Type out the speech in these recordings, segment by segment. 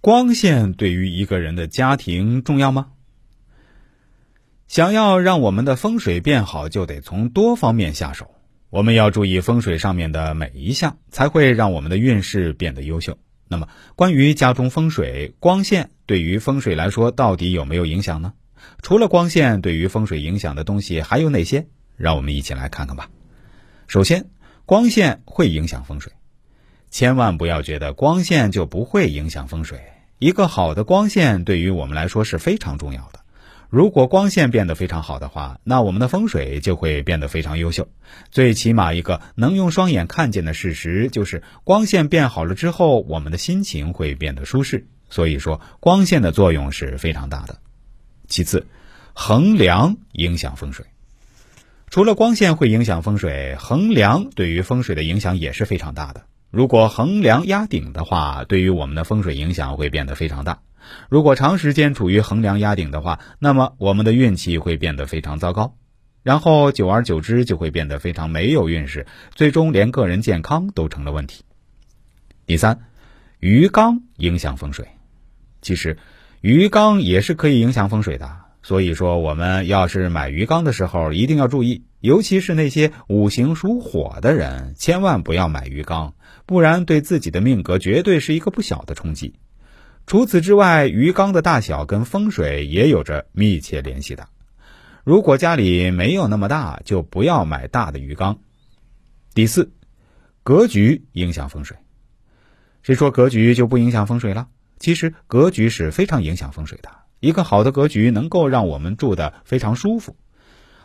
光线对于一个人的家庭重要吗？想要让我们的风水变好，就得从多方面下手。我们要注意风水上面的每一项，才会让我们的运势变得优秀。那么，关于家中风水，光线对于风水来说到底有没有影响呢？除了光线对于风水影响的东西还有哪些？让我们一起来看看吧。首先，光线会影响风水，千万不要觉得光线就不会影响风水。一个好的光线对于我们来说是非常重要的。如果光线变得非常好的话，那我们的风水就会变得非常优秀。最起码一个能用双眼看见的事实就是，光线变好了之后，我们的心情会变得舒适。所以说，光线的作用是非常大的。其次，横梁影响风水。除了光线会影响风水，横梁对于风水的影响也是非常大的。如果横梁压顶的话，对于我们的风水影响会变得非常大。如果长时间处于横梁压顶的话，那么我们的运气会变得非常糟糕，然后久而久之就会变得非常没有运势，最终连个人健康都成了问题。第三，鱼缸影响风水。其实，鱼缸也是可以影响风水的。所以说，我们要是买鱼缸的时候，一定要注意，尤其是那些五行属火的人，千万不要买鱼缸，不然对自己的命格绝对是一个不小的冲击。除此之外，鱼缸的大小跟风水也有着密切联系的。如果家里没有那么大，就不要买大的鱼缸。第四，格局影响风水。谁说格局就不影响风水了？其实格局是非常影响风水的。一个好的格局能够让我们住的非常舒服。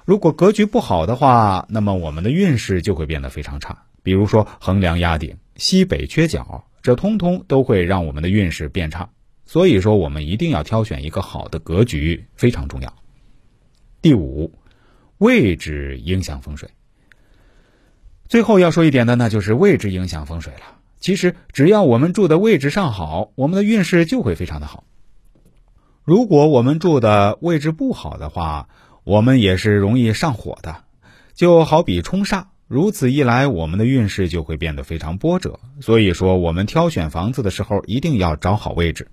如果格局不好的话，那么我们的运势就会变得非常差。比如说横梁压顶、西北缺角。这通通都会让我们的运势变差，所以说我们一定要挑选一个好的格局，非常重要。第五，位置影响风水。最后要说一点的，那就是位置影响风水了。其实只要我们住的位置上好，我们的运势就会非常的好。如果我们住的位置不好的话，我们也是容易上火的，就好比冲煞。如此一来，我们的运势就会变得非常波折。所以说，我们挑选房子的时候一定要找好位置。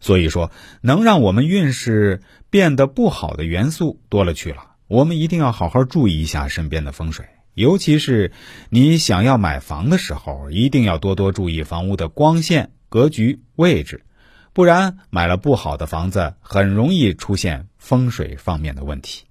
所以说，能让我们运势变得不好的元素多了去了，我们一定要好好注意一下身边的风水。尤其是你想要买房的时候，一定要多多注意房屋的光线、格局、位置，不然买了不好的房子，很容易出现风水方面的问题。